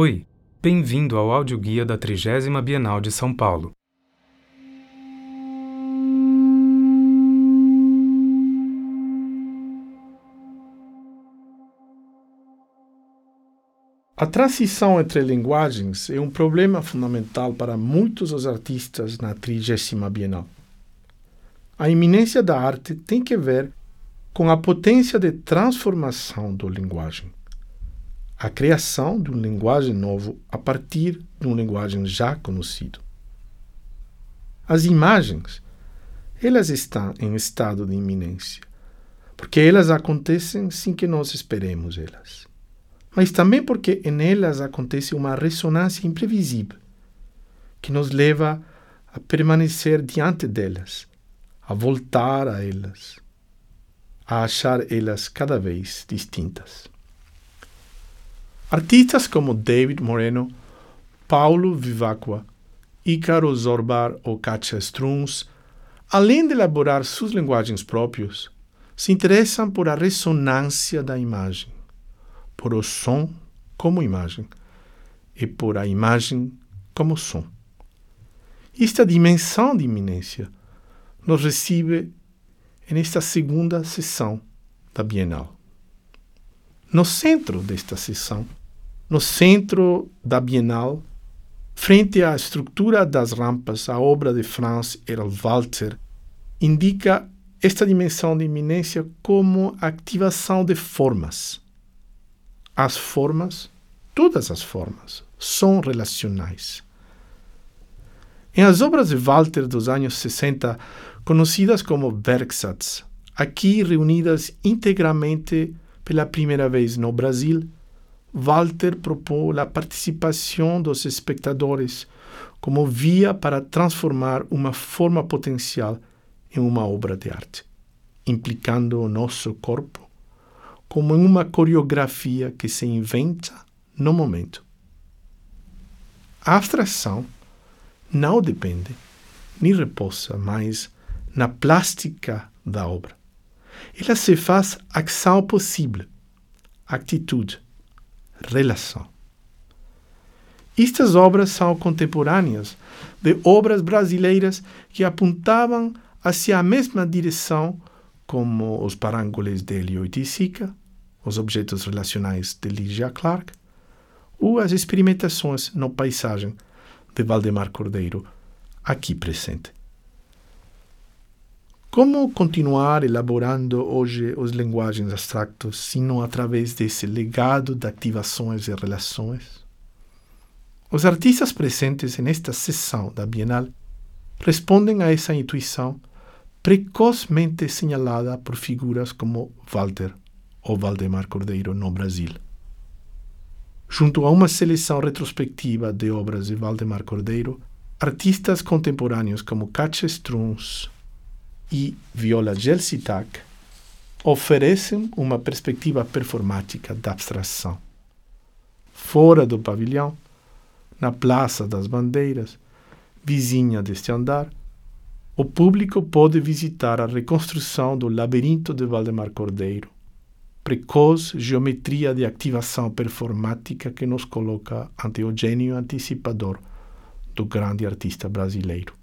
Oi, bem-vindo ao audioguia da 30 Bienal de São Paulo. A transição entre linguagens é um problema fundamental para muitos dos artistas na 30 Bienal. A iminência da arte tem que ver com a potência de transformação da linguagem a criação de uma linguagem novo a partir de uma linguagem já conhecida. As imagens, elas estão em estado de iminência, porque elas acontecem sem que nós esperemos elas. Mas também porque em elas acontece uma ressonância imprevisível, que nos leva a permanecer diante delas, a voltar a elas, a achar elas cada vez distintas. Artistas como David Moreno, Paulo Vivacqua, Ícaro Zorbar ou Katja Strunz, além de elaborar suas linguagens próprias, se interessam por a ressonância da imagem, por o som como imagem e por a imagem como som. Esta dimensão de iminência nos recebe nesta segunda sessão da Bienal. No centro desta sessão no centro da Bienal, frente à estrutura das rampas, a obra de Franz Erl Walter indica esta dimensão de iminência como ativação de formas. As formas, todas as formas, são relacionais. Em as obras de Walter dos anos 60, conhecidas como Werksatz, aqui reunidas integralmente pela primeira vez no Brasil, Walter propôs a participação dos espectadores como via para transformar uma forma potencial em uma obra de arte, implicando o nosso corpo como em uma coreografia que se inventa no momento. A abstração não depende nem repousa mais na plástica da obra. Ela se faz ação possível, atitude, relação. Estas obras são contemporâneas de obras brasileiras que apontavam hacia a mesma direção como os parângoles de Elio Sica, os objetos relacionais de Ligia Clark, ou as experimentações no paisagem de Valdemar Cordeiro, aqui presente. Como continuar elaborando hoje os linguagens abstratos, se não através desse legado de ativações e relações? Os artistas presentes nesta sessão da Bienal respondem a essa intuição precocemente señalada por figuras como Walter ou Valdemar Cordeiro no Brasil. Junto a uma seleção retrospectiva de obras de Valdemar Cordeiro, artistas contemporâneos como Katja Strunz, e Viola Gelsitak oferecem uma perspectiva performática da abstração. Fora do pavilhão, na Praça das Bandeiras, vizinha deste andar, o público pode visitar a reconstrução do labirinto de Valdemar Cordeiro, precoce geometria de ativação performática que nos coloca ante o gênio antecipador do grande artista brasileiro.